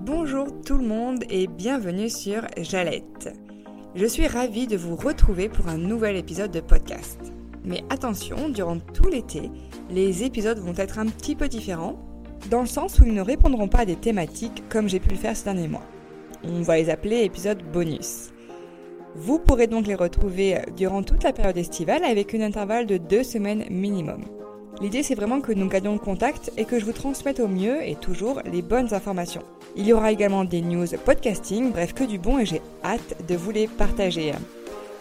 Bonjour tout le monde et bienvenue sur Jalette. Je suis ravie de vous retrouver pour un nouvel épisode de podcast. Mais attention, durant tout l'été, les épisodes vont être un petit peu différents, dans le sens où ils ne répondront pas à des thématiques comme j'ai pu le faire ces derniers mois. On va les appeler épisodes bonus. Vous pourrez donc les retrouver durant toute la période estivale avec une intervalle de deux semaines minimum. L'idée c'est vraiment que nous gardions le contact et que je vous transmette au mieux et toujours les bonnes informations. Il y aura également des news podcasting, bref que du bon et j'ai hâte de vous les partager.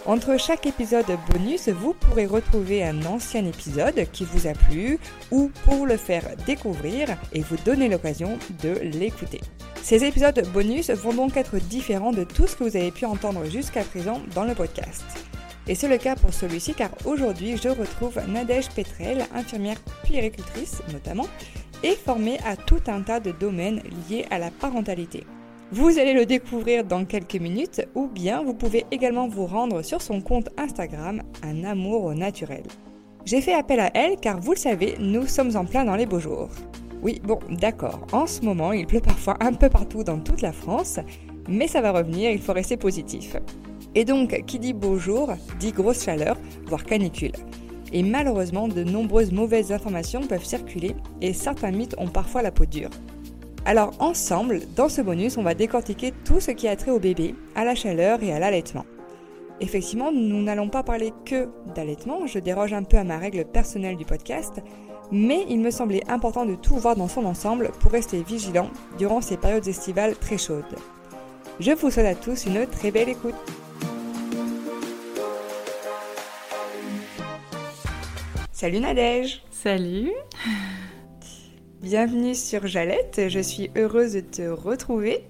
Entre chaque épisode bonus, vous pourrez retrouver un ancien épisode qui vous a plu ou pour le faire découvrir et vous donner l'occasion de l'écouter. Ces épisodes bonus vont donc être différents de tout ce que vous avez pu entendre jusqu'à présent dans le podcast. Et c'est le cas pour celui-ci car aujourd'hui je retrouve Nadège Petrel, infirmière puéricultrice notamment, et formée à tout un tas de domaines liés à la parentalité. Vous allez le découvrir dans quelques minutes ou bien vous pouvez également vous rendre sur son compte Instagram Un amour au naturel. J'ai fait appel à elle car vous le savez, nous sommes en plein dans les beaux jours. Oui, bon, d'accord, en ce moment il pleut parfois un peu partout dans toute la France, mais ça va revenir, il faut rester positif. Et donc, qui dit beau jour, dit grosse chaleur, voire canicule. Et malheureusement, de nombreuses mauvaises informations peuvent circuler et certains mythes ont parfois la peau dure. Alors ensemble, dans ce bonus, on va décortiquer tout ce qui a trait au bébé, à la chaleur et à l'allaitement. Effectivement, nous n'allons pas parler que d'allaitement, je déroge un peu à ma règle personnelle du podcast, mais il me semblait important de tout voir dans son ensemble pour rester vigilant durant ces périodes estivales très chaudes. Je vous souhaite à tous une très belle écoute. Salut Nadège Salut Bienvenue sur Jalette, je suis heureuse de te retrouver.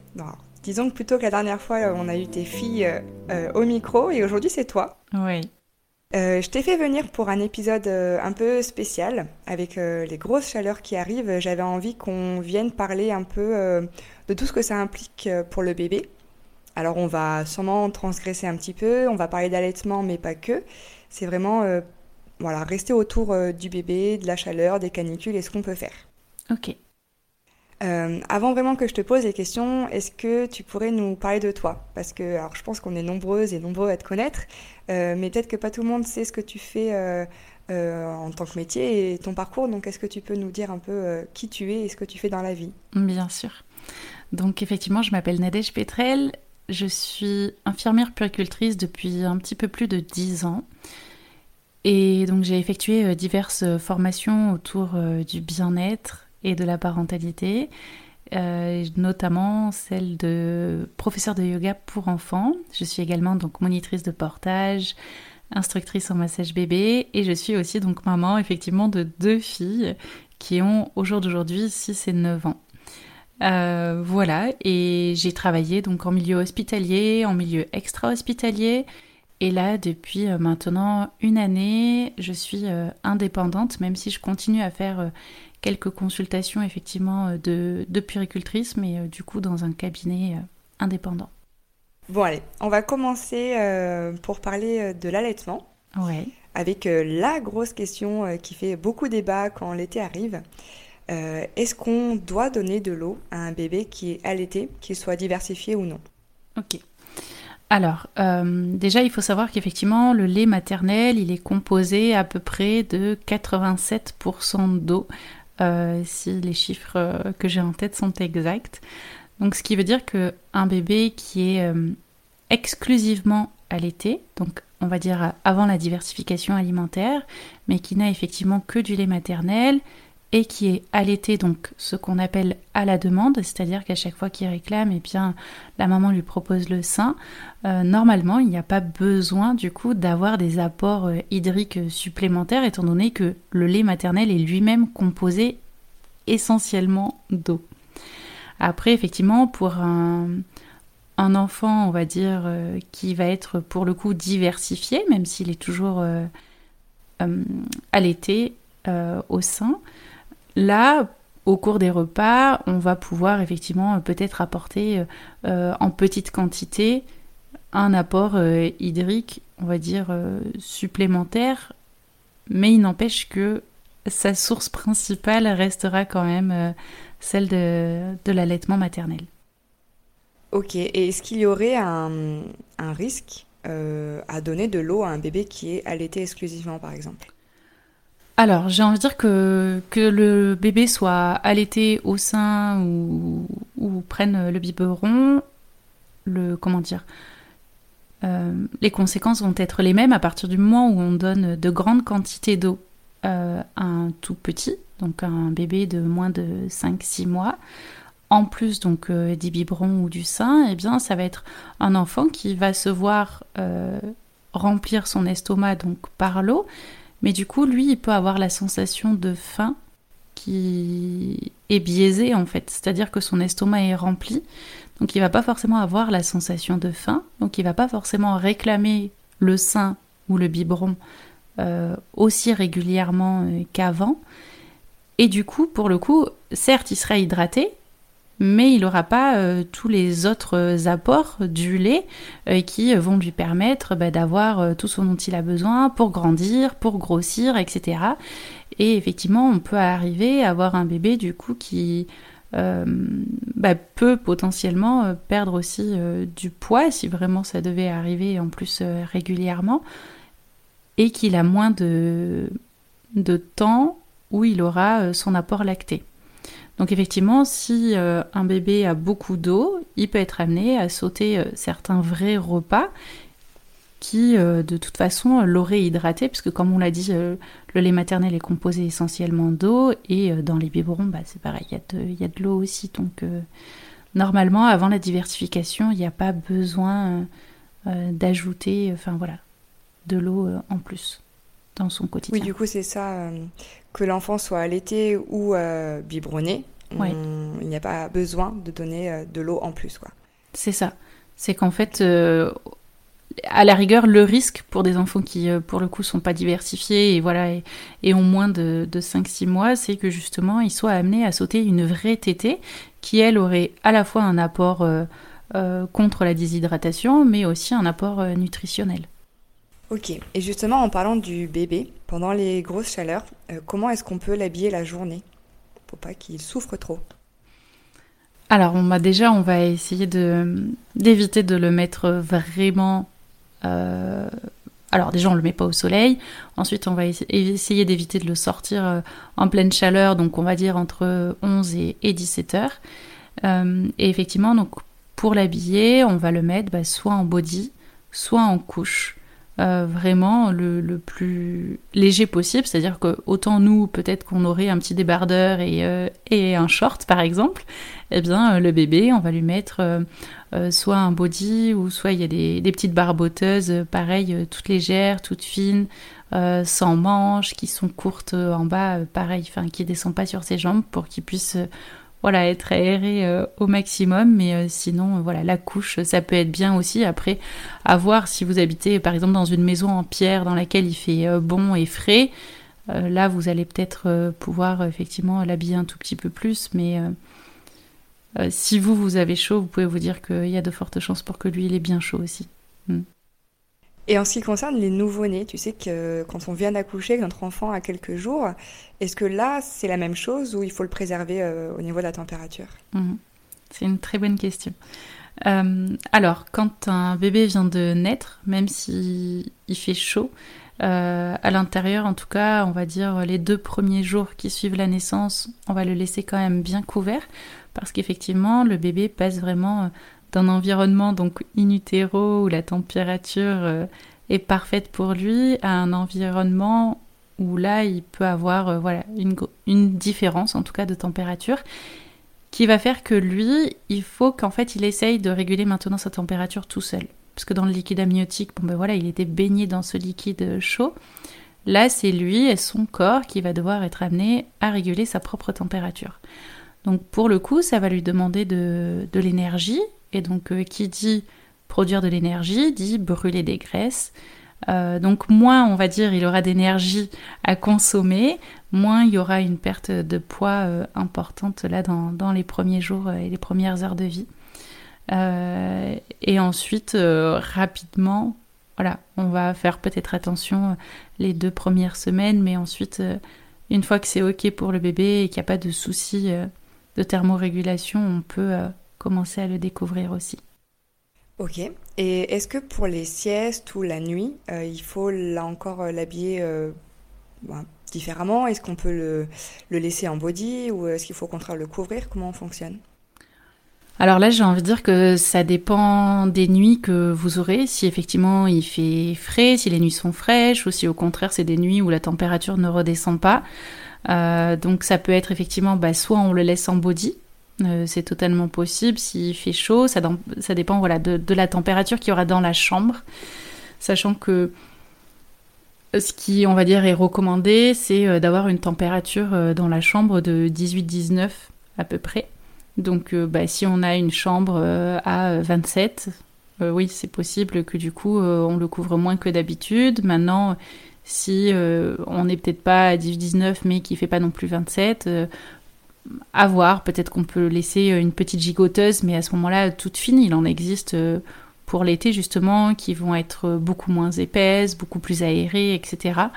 disons que plutôt que la dernière fois, on a eu tes filles euh, euh, au micro et aujourd'hui c'est toi. Oui. Euh, je t'ai fait venir pour un épisode un peu spécial avec les grosses chaleurs qui arrivent. J'avais envie qu'on vienne parler un peu de tout ce que ça implique pour le bébé. Alors on va sûrement transgresser un petit peu, on va parler d'allaitement mais pas que. C'est vraiment voilà, rester autour euh, du bébé, de la chaleur, des canicules et ce qu'on peut faire. Ok. Euh, avant vraiment que je te pose les questions, est-ce que tu pourrais nous parler de toi? Parce que alors, je pense qu'on est nombreuses et nombreux à te connaître, euh, mais peut-être que pas tout le monde sait ce que tu fais en tant que métier et ton parcours. Donc, est-ce que tu peux nous dire un peu qui tu es et ce que tu fais dans la vie? Bien sûr. Donc, effectivement, je m'appelle Nadège Petrel. Je suis infirmière puricultrice depuis un petit peu plus de 10 ans. Et donc j'ai effectué euh, diverses euh, formations autour euh, du bien-être et de la parentalité, notamment celle de professeur de yoga pour enfants. Je suis également donc monitrice de portage, instructrice en massage bébé et je suis aussi donc maman effectivement de deux filles qui ont au jour d'aujourd'hui 6 et 9 ans. voilà, et j'ai travaillé donc en milieu hospitalier, en milieu extra-hospitalier, et là, depuis euh, maintenant une année, je suis euh, indépendante, même si je continue à faire euh, quelques consultations effectivement de, de puricultrice, mais du coup dans un cabinet indépendant. Bon allez, on va commencer pour parler de l'allaitement. Ouais. Avec la grosse question qui fait beaucoup débat quand l'été arrive. Est-ce qu'on doit donner de l'eau à un bébé qui est allaité, qu'il soit diversifié ou non? Ok. Alors, euh, déjà, il faut savoir qu'effectivement, le lait maternel, il est composé à peu près de 87% d'eau, euh, si les chiffres euh, que j'ai en tête sont exacts. Donc, ce qui veut dire qu'un bébé qui est exclusivement allaité, donc on va dire avant la diversification alimentaire, mais qui n'a effectivement que du lait maternel, et qui est allaité, donc ce qu'on appelle à la demande, c'est-à-dire qu'à chaque fois qu'il réclame, eh bien, la maman lui propose le sein. Euh, normalement, il n'y a pas besoin du coup d'avoir des apports euh, hydriques supplémentaires, étant donné que le lait maternel est lui-même composé essentiellement d'eau. Après, effectivement, pour un, enfant, on va dire, euh, qui va être pour le coup diversifié, même s'il est toujours allaité au sein, Là, au cours des repas, on va pouvoir effectivement euh, peut-être apporter euh, en petite quantité un apport euh, hydrique, on va dire, supplémentaire, mais il n'empêche que sa source principale restera quand même celle de, l'allaitement maternel. Ok, et est-ce qu'il y aurait un, risque à donner de l'eau à un bébé qui est allaité exclusivement, par exemple? Alors, j'ai envie de dire que, que le bébé soit allaité au sein ou, prenne le biberon, le comment dire, euh, les conséquences vont être les mêmes à partir du moment où on donne de grandes quantités d'eau euh, à un tout petit, donc un bébé de moins de 5-6 mois. En plus donc euh, des ou du sein, eh bien ça va être un enfant qui va se voir remplir son estomac donc par l'eau, mais du coup, lui, il peut avoir la sensation de faim qui est biaisée en fait. C'est-à-dire que son estomac est rempli, donc il va pas forcément avoir la sensation de faim, donc il va pas forcément réclamer le sein ou le biberon euh, aussi régulièrement euh, qu'avant. Et du coup, pour le coup, certes, il sera hydraté, mais il n'aura pas euh, tous les autres apports du lait euh, qui vont lui permettre bah, d'avoir euh, tout ce dont il a besoin pour grandir, pour grossir, etc. Et effectivement, on peut arriver à avoir un bébé du coup qui bah, peut potentiellement perdre aussi du poids si vraiment ça devait arriver en plus régulièrement et qu'il a moins de temps où il aura son apport lacté. Donc effectivement, si euh, un bébé a beaucoup d'eau, il peut être amené à sauter euh, certains vrais repas qui euh, de toute façon l'auraient hydraté, puisque comme on l'a dit, le lait maternel est composé essentiellement d'eau, et dans les biberons, bah, c'est pareil, il y a de, l'eau aussi. Donc normalement, avant la diversification, il n'y a pas besoin d'ajouter, enfin voilà, de l'eau en plus dans son quotidien. Oui, du coup, c'est ça que l'enfant soit allaité ou euh, biberonné, il n'y a pas besoin de donner euh, de l'eau en plus. quoi. C'est ça. C'est qu'en fait, euh, à la rigueur, le risque pour des enfants qui, pour le coup, sont pas diversifiés et, voilà, et, ont moins de, de 5-6 mois, c'est que justement, ils soient amenés à sauter une vraie tétée qui, elle, aurait à la fois un apport contre la déshydratation, mais aussi un apport nutritionnel. Ok, et justement en parlant du bébé, pendant les grosses chaleurs, euh, comment est-ce qu'on peut l'habiller la journée pour pas qu'il souffre trop? Alors on va déjà on va essayer d'éviter de le mettre vraiment. Euh, alors déjà on le met pas au soleil. Ensuite on va essayer d'éviter de le sortir euh, en pleine chaleur, donc on va dire entre 11 et, 17 heures. et effectivement pour l'habiller, on va le mettre bah, soit en body, soit en couche. Euh, vraiment le, plus léger possible. C'est-à-dire que autant nous, peut-être qu'on aurait un petit débardeur et, euh, et un short par exemple, eh bien euh, le bébé, on va lui mettre soit un body ou soit il y a des, des petites barboteuses, pareil, toutes légères, toutes fines. sans manches, qui sont courtes en bas, pareil, enfin qui descendent pas sur ses jambes pour qu'il puisse voilà, être aéré euh, au maximum. Mais euh, sinon, euh, voilà, la couche, ça peut être bien aussi. Après, à voir si vous habitez par exemple dans une maison en pierre dans laquelle il fait bon et frais. là, vous allez peut-être pouvoir effectivement l'habiller un tout petit peu plus. Mais si vous, vous avez chaud, vous pouvez vous dire qu'il y a de fortes chances pour que lui, il ait bien chaud aussi. Et en ce qui concerne les nouveau-nés, tu sais que quand on vient d'accoucher, notre enfant a quelques jours, est-ce que là, c'est la même chose ou il faut le préserver euh, au niveau de la température? Mhm. C'est une très bonne question. Euh, alors, quand un bébé vient de naître, même s'il fait chaud, euh, à l'intérieur, en tout cas, on va dire les deux premiers jours qui suivent la naissance, on va le laisser quand même bien couvert parce qu'effectivement, le bébé passe vraiment d'un environnement donc in où la température euh, est parfaite pour lui à un environnement où là il peut avoir euh, voilà une, une, différence en tout cas de température qui va faire que lui il faut qu'en fait il essaye de réguler maintenant sa température tout seul. Parce que dans le liquide amniotique bon ben voilà il était baigné dans ce liquide chaud. Là c'est lui et son corps qui va devoir être amené à réguler sa propre température. Donc pour le coup ça va lui demander de, de l'énergie donc, euh, qui dit produire de l'énergie dit brûler des graisses. Euh, donc moins on va dire il aura d'énergie à consommer, moins il y aura une perte de poids euh, importante là dans, les premiers jours et les premières heures de vie. et ensuite rapidement, voilà, on va faire peut-être attention les deux premières semaines, mais ensuite une fois que c'est ok pour le bébé et qu'il n'y a pas de souci de thermorégulation, on peut commencer à le découvrir aussi. Ok. Et est-ce que pour les siestes ou la nuit, il faut là encore l'habiller ben, différemment? Est-ce qu'on peut le, le, laisser en body ou est-ce qu'il faut au contraire le couvrir? Comment on fonctionne? Alors là, j'ai envie de dire que ça dépend des nuits que vous aurez. Si effectivement il fait frais, si les nuits sont fraîches, ou si au contraire c'est des nuits où la température ne redescend pas. Euh, donc ça peut être effectivement, bah, soit on le laisse en body, euh, c'est totalement possible. S'il fait chaud, ça, ça dépend voilà, de, la température qu'il y aura dans la chambre. Sachant que ce qui, on va dire, est recommandé, c'est euh, d'avoir une température dans la chambre de 18-19 à peu près. Donc euh, bah, si on a une chambre euh, à 27, euh, oui, c'est possible que du coup on le couvre moins que d'habitude. Maintenant, si on n'est peut-être pas à 19 mais qui fait pas non plus 27, à voir, peut-être qu'on peut laisser une petite gigoteuse, mais à ce moment-là, toute fine, il en existe pour l'été justement, qui vont être beaucoup moins épaisses, beaucoup plus aérées, etc.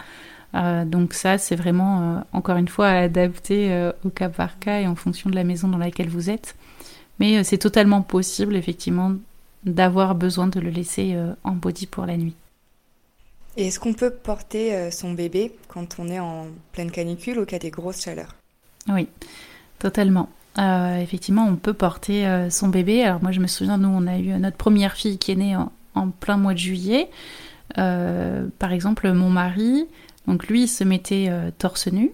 Euh, donc ça, c'est vraiment, euh, encore une fois, adapté euh, au cas par cas et en fonction de la maison dans laquelle vous êtes. Mais c'est totalement possible, effectivement, d'avoir besoin de le laisser en body pour la nuit. Et est-ce qu'on peut porter son bébé quand on est en pleine canicule ou qu'il y a des grosses chaleurs? Oui, totalement. effectivement, on peut porter son bébé. Alors moi, je me souviens, nous, on a eu notre première fille qui est née en plein mois de juillet. par exemple, mon mari, donc lui, il se mettait euh, torse nu.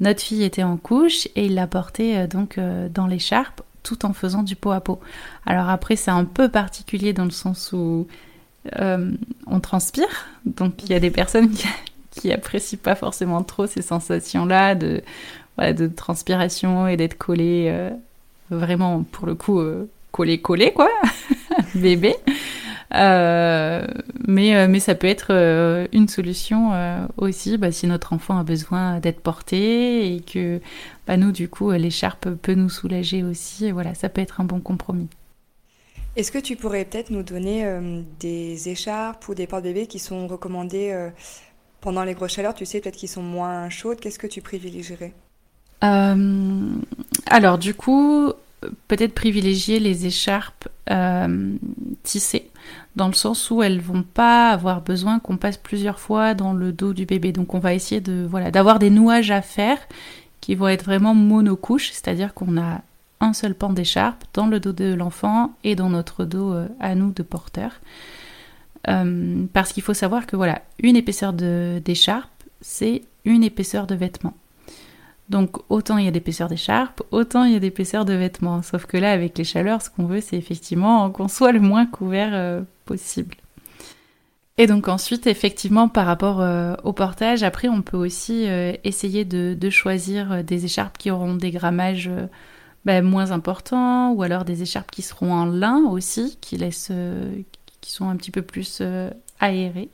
Notre fille était en couche et il la portait euh, donc euh, dans l'écharpe tout en faisant du pot à pot. Alors après, c'est un peu particulier dans le sens où on transpire. Donc il y a des personnes qui, apprécient pas forcément trop ces sensations-là de, de transpiration et d'être collé vraiment pour le coup collé collé quoi, bébé. Euh, mais, euh, mais ça peut être euh, une solution aussi bah, si notre enfant a besoin d'être porté et que bah, nous, du coup, l'écharpe peut nous soulager aussi. Voilà, ça peut être un bon compromis. Est-ce que tu pourrais peut-être nous donner des écharpes ou des porte-bébés qui sont recommandés pendant les grosses chaleurs? Tu sais, peut-être qu'ils sont moins chaudes. Qu'est-ce que tu privilégierais? Alors, du coup, peut-être privilégier les écharpes tissées dans le sens où elles vont pas avoir besoin qu'on passe plusieurs fois dans le dos du bébé. Donc on va essayer de voilà d'avoir des nouages à faire qui vont être vraiment monocouches, c'est-à-dire qu'on a un seul pan d'écharpe dans le dos de l'enfant et dans notre dos euh, à nous de porteur. Euh, parce qu'il faut savoir que voilà, une épaisseur d'écharpe, c'est une épaisseur de vêtement. Donc autant il y a d'épaisseur d'écharpe, autant il y a d'épaisseur de vêtements. Sauf que là, avec les chaleurs, ce qu'on veut, c'est effectivement qu'on soit le moins couvert euh, possible. Et donc ensuite, effectivement, par rapport euh, au portage, après, on peut aussi euh, essayer de, choisir des écharpes qui auront des grammages ben, moins importants, ou alors des écharpes qui seront en lin aussi, qui laissent, qui sont un petit peu plus aérées.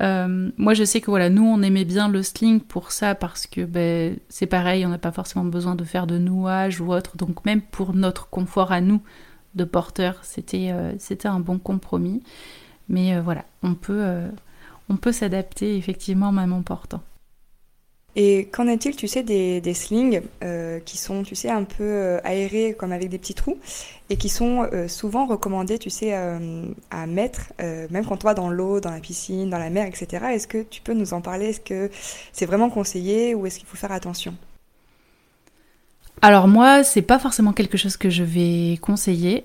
Euh, moi, je sais que voilà, nous, on aimait bien le sling pour ça parce que ben, c'est pareil, on n'a pas forcément besoin de faire de nouage ou autre. Donc, même pour notre confort à nous de porteur, c'était euh, c'était un bon compromis. Mais euh, voilà, on peut, on peut s'adapter effectivement même en portant. Et qu'en est-il, tu sais, des, slings euh, qui sont, tu sais, un peu euh, aérés, comme avec des petits trous, et qui sont euh, souvent recommandés, tu sais, à mettre, même quand on va dans l'eau, dans la piscine, dans la mer, etc. Est-ce que tu peux nous en parler? Est-ce que c'est vraiment conseillé ou est-ce qu'il faut faire attention? Alors moi, c'est pas forcément quelque chose que je vais conseiller.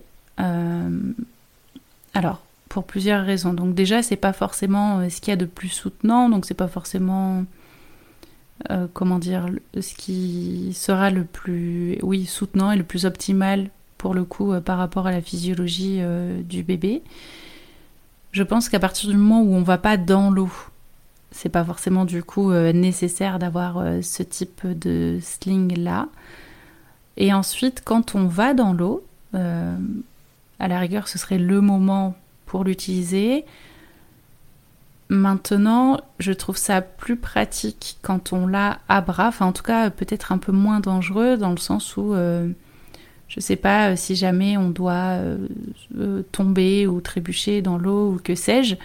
alors, pour plusieurs raisons. Donc déjà, c'est pas forcément ce qu'il y a de plus soutenant, donc c'est pas forcément euh, comment dire, ce qui sera le plus, oui, soutenant et le plus optimal pour le coup euh, par rapport à la physiologie euh, du bébé. Je pense qu'à partir du moment où on va pas dans l'eau, c'est pas forcément du coup nécessaire d'avoir ce type de sling là. Et ensuite, quand on va dans l'eau, à la rigueur, ce serait le moment pour l'utiliser. Maintenant, je trouve ça plus pratique quand on l'a à bras, enfin en tout cas peut-être un peu moins dangereux dans le sens où euh, je sais pas euh, si jamais on doit euh, tomber ou trébucher dans l'eau ou que sais-je.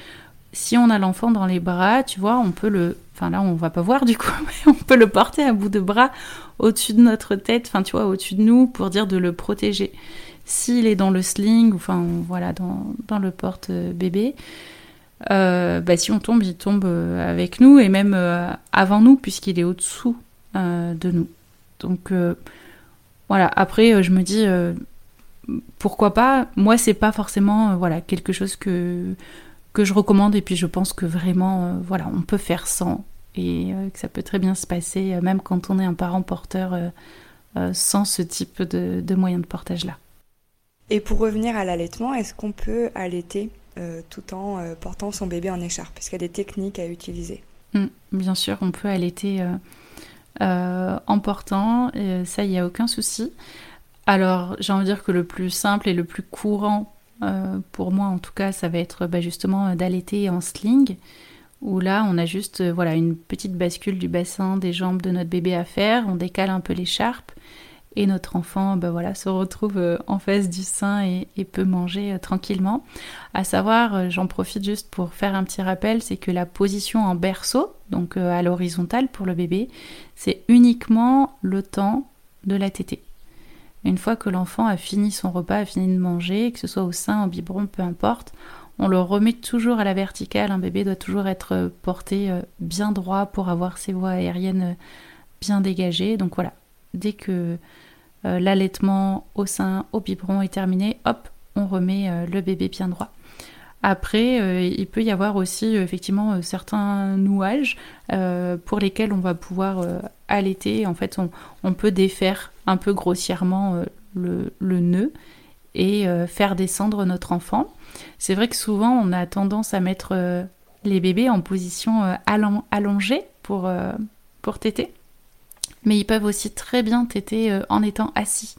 Si on a l'enfant dans les bras, tu vois, on peut le. Enfin là, on va pas voir du coup, mais on peut le porter à bout de bras au-dessus de notre tête, enfin tu vois, au-dessus de nous pour dire de le protéger. s'il est dans le sling, enfin voilà, dans, dans le porte-bébé, bah, si on tombe, il tombe avec nous et même avant nous, puisqu'il est au-dessous de nous. Donc voilà, après, je me dis pourquoi pas? Moi, c'est pas forcément voilà quelque chose que que je recommande et puis je pense que vraiment voilà on peut faire sans et que ça peut très bien se passer même quand on est un parent porteur euh, sans ce type de, de portage là. Et pour revenir à l'allaitement, est-ce qu'on peut allaiter? euh, tout en euh, portant son bébé en écharpe Est-ce qu'il y a des techniques à utiliser mmh, Bien sûr, on peut allaiter en portant, ça, il n'y a aucun souci. Alors, j'ai envie de dire que le plus simple et le plus courant, pour moi en tout cas, ça va être bah, justement d'allaiter en sling où là on a juste voilà une petite bascule du bassin des jambes de notre bébé à faire, on décale un peu l'écharpe et notre enfant ben voilà, se retrouve euh, en face du sein et, peut manger euh, tranquillement. À savoir, euh, j'en profite juste pour faire un petit rappel, c'est que la position en berceau, donc à l'horizontale pour le bébé, c'est uniquement le temps de la tétée. Une fois que l'enfant a fini son repas, a fini de manger, que ce soit au sein, au biberon, peu importe, on le remet toujours à la verticale. Un bébé doit toujours être porté bien droit pour avoir ses voies aériennes bien dégagées. Donc voilà, dès que euh, l'allaitement au sein, au biberon est terminé, hop, on remet euh, le bébé bien droit. Après, euh, il peut y avoir aussi effectivement certains nouages pour lesquels on va pouvoir allaiter. En fait, on, peut défaire un peu grossièrement le, nœud et faire descendre notre enfant. C'est vrai que souvent, on a tendance à mettre les bébés en position allongée pour, pour téter mais ils peuvent aussi très bien téter euh, en étant assis.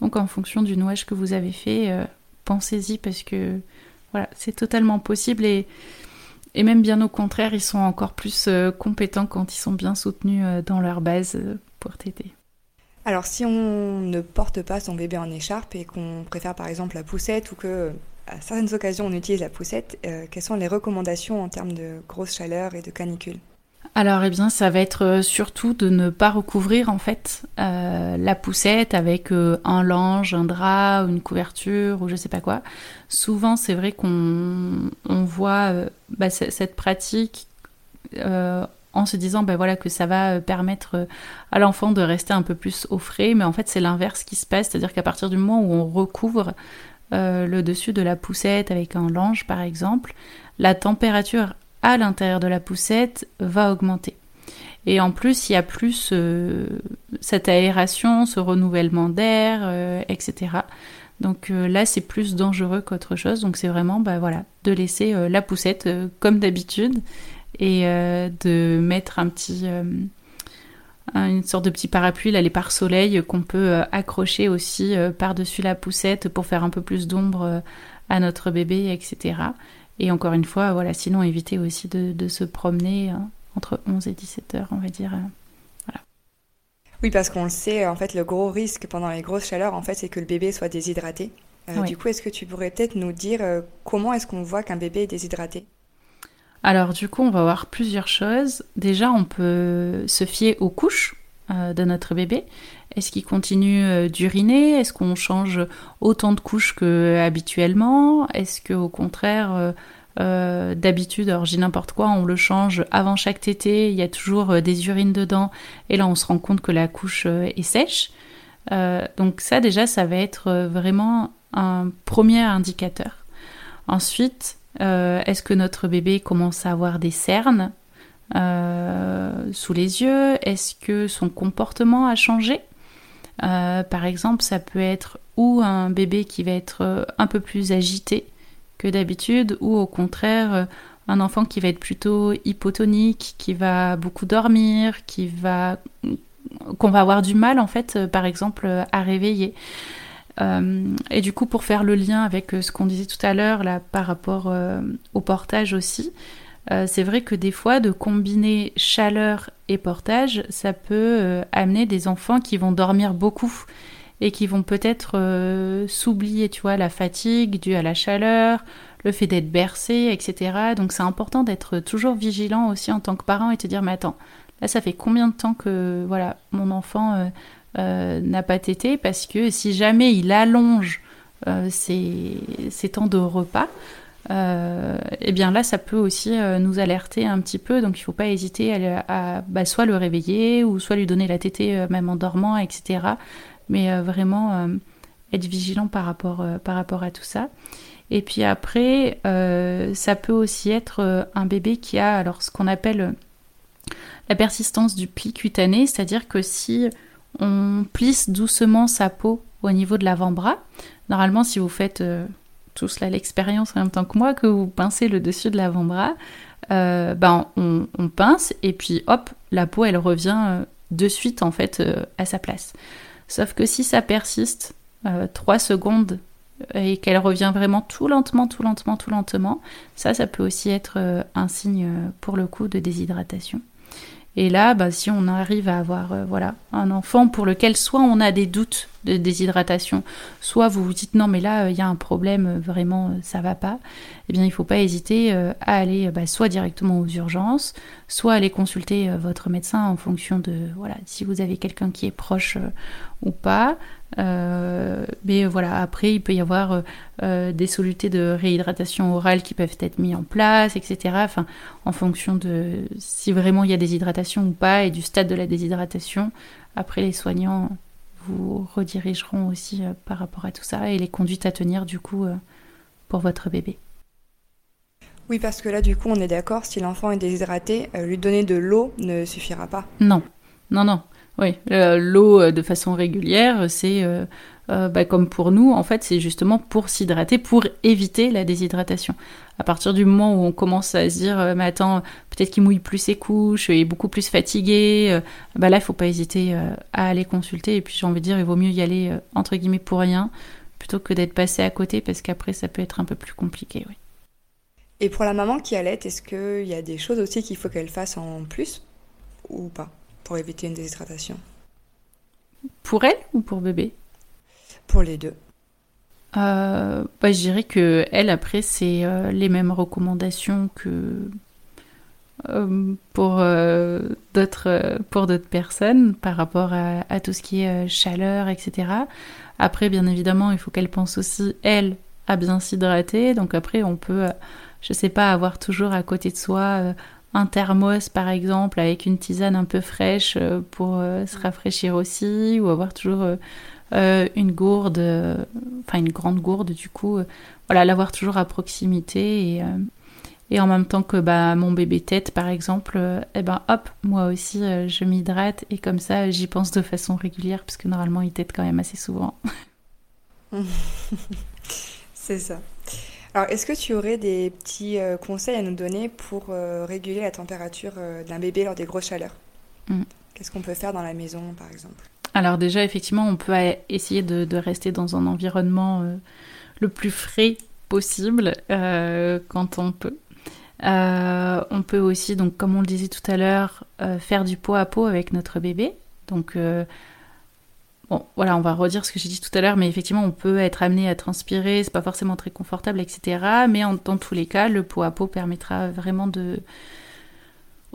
Donc en fonction du nouage que vous avez fait, euh, pensez-y parce que voilà, c'est totalement possible et, même bien au contraire, ils sont encore plus euh, compétents quand ils sont bien soutenus dans leur base pour téter. Alors si on ne porte pas son bébé en écharpe et qu'on préfère par exemple la poussette ou que à certaines occasions on utilise la poussette, quelles sont les recommandations en termes de grosse chaleur et de canicule? Alors, eh bien, ça va être euh, surtout de ne pas recouvrir en fait euh, la poussette avec euh, un linge, un drap, une couverture ou je sais pas quoi. Souvent, c'est vrai qu'on voit bah, cette pratique en se disant bah, voilà que ça va permettre à l'enfant de rester un peu plus au frais, mais en fait, c'est l'inverse qui se passe, c'est-à-dire qu'à partir du moment où on recouvre le dessus de la poussette avec un linge, par exemple, la température à l'intérieur de la poussette va augmenter. Et en plus, il y a plus euh, cette aération, ce renouvellement d'air, euh, etc. Donc euh, là, c'est plus dangereux qu'autre chose. Donc c'est vraiment, bah voilà, de laisser la poussette comme d'habitude et de mettre un petit, une sorte de petit parapluie, là, les pare-soleil qu'on peut accrocher aussi par-dessus la poussette pour faire un peu plus d'ombre à notre bébé, etc. Et encore une fois, voilà, sinon éviter aussi de, se promener hein, entre 11 et 17 heures, on va dire. Euh, voilà. Oui, parce qu'on le sait, en fait, le gros risque pendant les grosses chaleurs, en fait, c'est que le bébé soit déshydraté. Euh, du coup, est-ce que tu pourrais peut-être nous dire euh, comment est-ce qu'on voit qu'un bébé est déshydraté? Alors, du coup, on va voir plusieurs choses. Déjà, on peut se fier aux couches de notre bébé. Est-ce qu'il continue euh, d'uriner? Est-ce qu'on change autant de couches que habituellement? Est-ce que au contraire, euh, euh, d'habitude, alors j'ai n'importe quoi, on le change avant chaque tété, il y a toujours des urines dedans, et là on se rend compte que la couche est sèche. donc ça déjà, ça va être vraiment un premier indicateur. Ensuite, est-ce que notre bébé commence à avoir des cernes? Sous les yeux Est-ce que son comportement a changé? Euh, par exemple, ça peut être ou un bébé qui va être euh, un peu plus agité que d'habitude, ou au contraire euh, un enfant qui va être plutôt hypotonique, qui va beaucoup dormir, qui va qu'on va avoir du mal en fait, par exemple, à réveiller. et du coup, pour faire le lien avec ce qu'on disait tout à l'heure là par rapport au portage aussi, euh, c'est vrai que des fois, de combiner chaleur et portage, ça peut euh, amener des enfants qui vont dormir beaucoup et qui vont peut-être euh, s'oublier, tu vois, la fatigue due à la chaleur, le fait d'être bercé, etc. Donc c'est important d'être toujours vigilant aussi en tant que parent et te dire, mais attends, là ça fait combien de temps que voilà mon enfant n'a pas tété? Parce que si jamais il allonge ces, temps de repas, et eh bien là, ça peut aussi nous alerter un petit peu. Donc, il ne faut pas hésiter à, bah, soit le réveiller ou soit lui donner la tétée même en dormant, etc. Mais vraiment être vigilant par rapport, par rapport à tout ça. Et puis après, ça peut aussi être un bébé qui a alors ce qu'on appelle la persistance du pli cutané, c'est-à-dire que si on plisse doucement sa peau au niveau de l'avant-bras, normalement si vous faites euh, tous là l'expérience en même temps que moi, que vous pincez le dessus de l'avant-bras, euh, ben on, pince et puis hop, la peau elle revient euh, de suite en fait à sa place. Sauf que si ça persiste 3 secondes et qu'elle revient vraiment tout lentement, tout lentement, tout lentement, ça, ça peut aussi être un signe pour le coup de déshydratation. Et là, bah, si on arrive à avoir euh, voilà, un enfant pour lequel soit on a des doutes de déshydratation, soit vous vous dites non mais là il y a un problème, euh, vraiment euh, ça va pas, eh bien il ne faut pas hésiter à aller bah, soit directement aux urgences, soit aller consulter votre médecin en fonction de voilà si vous avez quelqu'un qui est proche ou pas. Mais voilà, après il peut y avoir des solutés de réhydratation orale qui peuvent être mis en place, etc. Enfin, en fonction de si vraiment il y a déshydratation ou pas et du stade de la déshydratation. Après les soignants vous redirigeront aussi euh, par rapport à tout ça et les conduites à tenir du coup euh, pour votre bébé. Oui, parce que là, du coup, on est d'accord, si l'enfant est déshydraté, euh, lui donner de l'eau ne suffira pas. Non, non, non. Oui, l'eau de façon régulière, c'est euh, bah, comme pour nous, en fait, c'est justement pour s'hydrater, pour éviter la déshydratation. À partir du moment où on commence à se dire, euh, mais attends, peut-être qu'il mouille plus ses couches, il est beaucoup plus fatigué, euh, bah là, il faut pas hésiter à aller consulter. Et puis, j'ai envie de dire, il vaut mieux y aller, entre guillemets, pour rien, plutôt que d'être passé à côté, parce qu'après, ça peut être un peu plus compliqué, oui. Et pour la maman qui allait, est-ce qu'il y a des choses aussi qu'il faut qu'elle fasse en plus ou pas? Pour éviter une déshydratation Pour elle ou pour bébé? Pour les deux euh, bah, Je dirais que elle, après, c'est euh, les mêmes recommandations que euh, pour d'autres pour d'autres personnes par rapport à, tout ce qui est chaleur, etc. Après, bien évidemment, il faut qu'elle pense aussi, elle, à bien s'hydrater. Donc après, on peut, je sais pas, avoir toujours à côté de soi un thermos par exemple avec une tisane un peu fraîche pour se rafraîchir aussi ou avoir toujours euh, une gourde, euh, enfin une grande gourde du coup, euh, voilà, l'avoir toujours à proximité et, et en même temps que bah, mon bébé tête par exemple, et eh ben hop, moi aussi je m'hydrate et comme ça j'y pense de façon régulière parce que normalement il tête quand même assez souvent. C'est ça. Alors, est-ce que tu aurais des petits conseils à nous donner pour réguler la température d'un bébé lors des grosses chaleurs mm. Qu'est-ce qu'on peut faire dans la maison, par exemple alors déjà, effectivement, on peut essayer de, rester dans un environnement euh, le plus frais possible euh, quand on peut. Euh, on peut aussi, donc comme on le disait tout à l'heure, faire du pot à pot avec notre bébé. Donc Bon, voilà, on va redire ce que j'ai dit tout à l'heure, mais effectivement, on peut être amené à transpirer, c'est pas forcément très confortable, etc. Mais dans tous les cas, le pot à pot permettra vraiment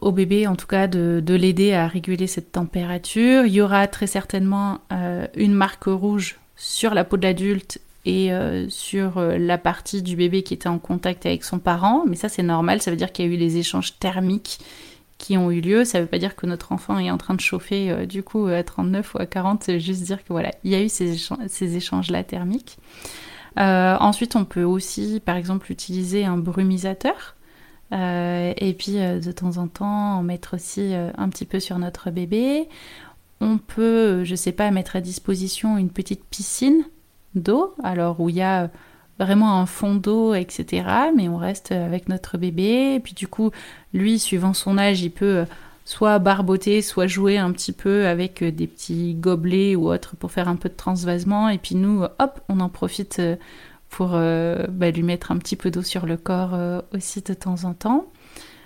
au bébé, en tout cas, de, l'aider à réguler cette température. Il y aura très certainement euh, une marque rouge sur la peau de l'adulte et euh, sur euh, la partie du bébé qui était en contact avec son parent. Mais ça, c'est normal, ça veut dire qu'il y a eu les échanges thermiques qui ont eu lieu. Ça ne veut pas dire que notre enfant est en train de chauffer du coup à 39 ou à 40, c'est juste dire que voilà, il y a eu ces, échanges-là thermiques. ensuite, on peut aussi, par exemple, utiliser un brumisateur. Euh, et puis euh, de temps en temps, en mettre aussi euh, un petit peu sur notre bébé. On peut, je sais pas, mettre à disposition une petite piscine d'eau, alors où il y a vraiment un fond d'eau, etc. Mais on reste avec notre bébé. Et puis du coup, lui, suivant son âge, il peut soit barboter, soit jouer un petit peu avec des petits gobelets ou autres pour faire un peu de transvasement. Et puis nous, hop, on en profite pour euh, bah, lui mettre un petit peu d'eau sur le corps euh, aussi de temps en temps.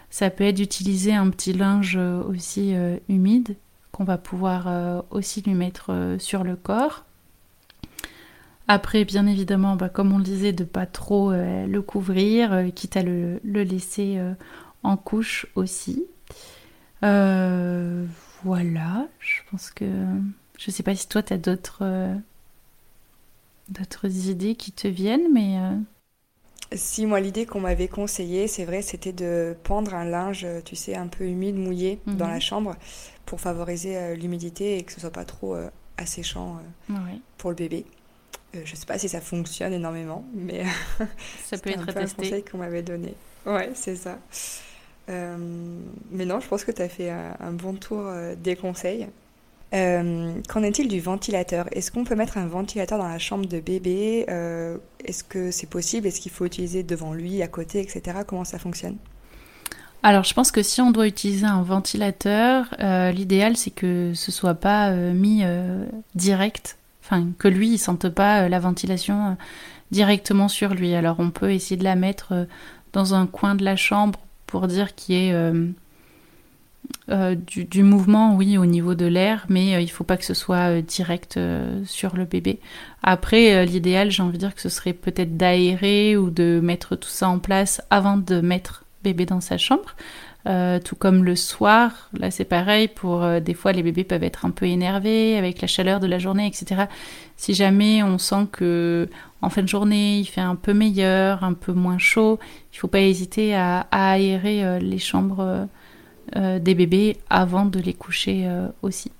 Ça peut être d'utiliser un petit linge euh, aussi humide qu'on va pouvoir aussi lui mettre sur le corps. Après, bien évidemment, bah, comme on le disait, de pas trop le couvrir, quitte à le, laisser en couche aussi. voilà, je pense que... Je sais pas si toi, tu as d'autres d'autres idées qui te viennent, mais... Si, moi, l'idée qu'on m'avait conseillée, c'est vrai, c'était de pendre un linge, tu sais, un peu humide, mouillé dans la mhm. chambre pour favoriser l'humidité et que ce soit pas trop asséchant pour le bébé. Je je sais pas si ça fonctionne énormément, mais ça peut être un, peu un conseil qu'on m'avait donné. Ouais, c'est ça. Euh, mais non, je pense que tu as fait un, bon tour euh, des conseils. Euh, qu'en est-il du ventilateur? Est-ce qu'on peut mettre un ventilateur dans la chambre de bébé? Est-ce que c'est possible? Est-ce qu'il faut utiliser devant lui, à côté, etc. Comment ça fonctionne? Alors, je pense que si on doit utiliser un ventilateur, l'idéal c'est que ce soit pas mis direct, enfin que lui il sente pas la ventilation directement sur lui. Alors, on peut essayer de la mettre dans un coin de la chambre pour dire qu'il y ait euh, euh, du, mouvement, oui, au niveau de l'air, mais euh, il faut pas que ce soit direct sur le bébé. Après, l'idéal, j'ai envie de dire que ce serait peut-être d'aérer ou de mettre tout ça en place avant de mettre bébé dans sa chambre. Tout comme le soir, là c'est pareil, pour des fois les bébés peuvent être un peu énervés avec la chaleur de la journée, etc. Si jamais on sent que en fin de journée, il fait un peu meilleur, un peu moins chaud. Il ne faut pas hésiter à, aérer euh, les chambres euh, euh, des bébés avant de les coucher aussi.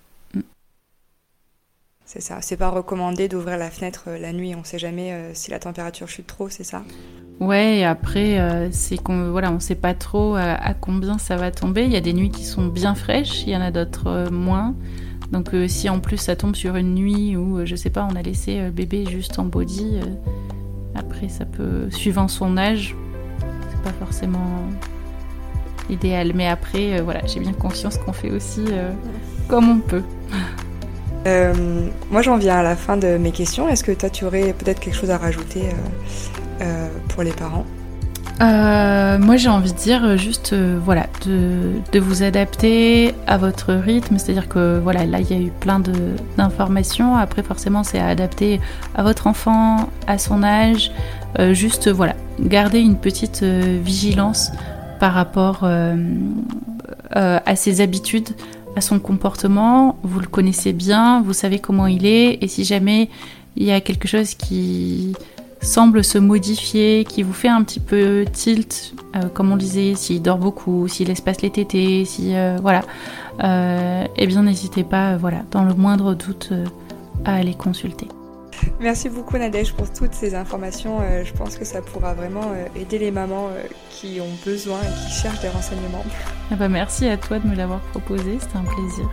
C'est ça. C'est pas recommandé d'ouvrir la fenêtre la nuit. On sait jamais si la température chute trop, c'est ça Ouais. Et après, c'est qu'on voilà, on sait pas trop à combien ça va tomber. Il y a des nuits qui sont bien fraîches, il y en a d'autres moins. Donc euh, si en plus ça tombe sur une nuit où, euh, je sais pas, on a laissé euh, bébé juste en body, après ça peut, suivant son âge, c'est pas forcément idéal. Mais après, voilà, j'ai bien conscience qu'on fait aussi comme on peut. moi j'en viens à la fin de mes questions. Est-ce que toi tu aurais peut-être quelque chose à rajouter pour les parents? Euh, moi j'ai envie de dire euh, juste euh, voilà de, vous adapter à votre rythme, c'est-à-dire que voilà là il y a eu plein d'informations, après forcément c'est à adapter à votre enfant, à son âge, juste voilà garder une petite vigilance par rapport à ses habitudes, à son comportement, vous le connaissez bien, vous savez comment il est et si jamais il y a quelque chose qui semble se modifier, qui vous fait un petit peu tilt, euh, comme on disait, s'il dort beaucoup, s'il laisse passer les tétés, si euh, voilà, euh, eh bien n'hésitez pas, voilà, dans le moindre doute, à aller consulter. Merci beaucoup Nadège pour toutes ces informations. je pense que ça pourra vraiment aider les mamans qui ont besoin et qui cherchent des renseignements. Ah bah merci à toi de me l'avoir proposé, c'était un plaisir.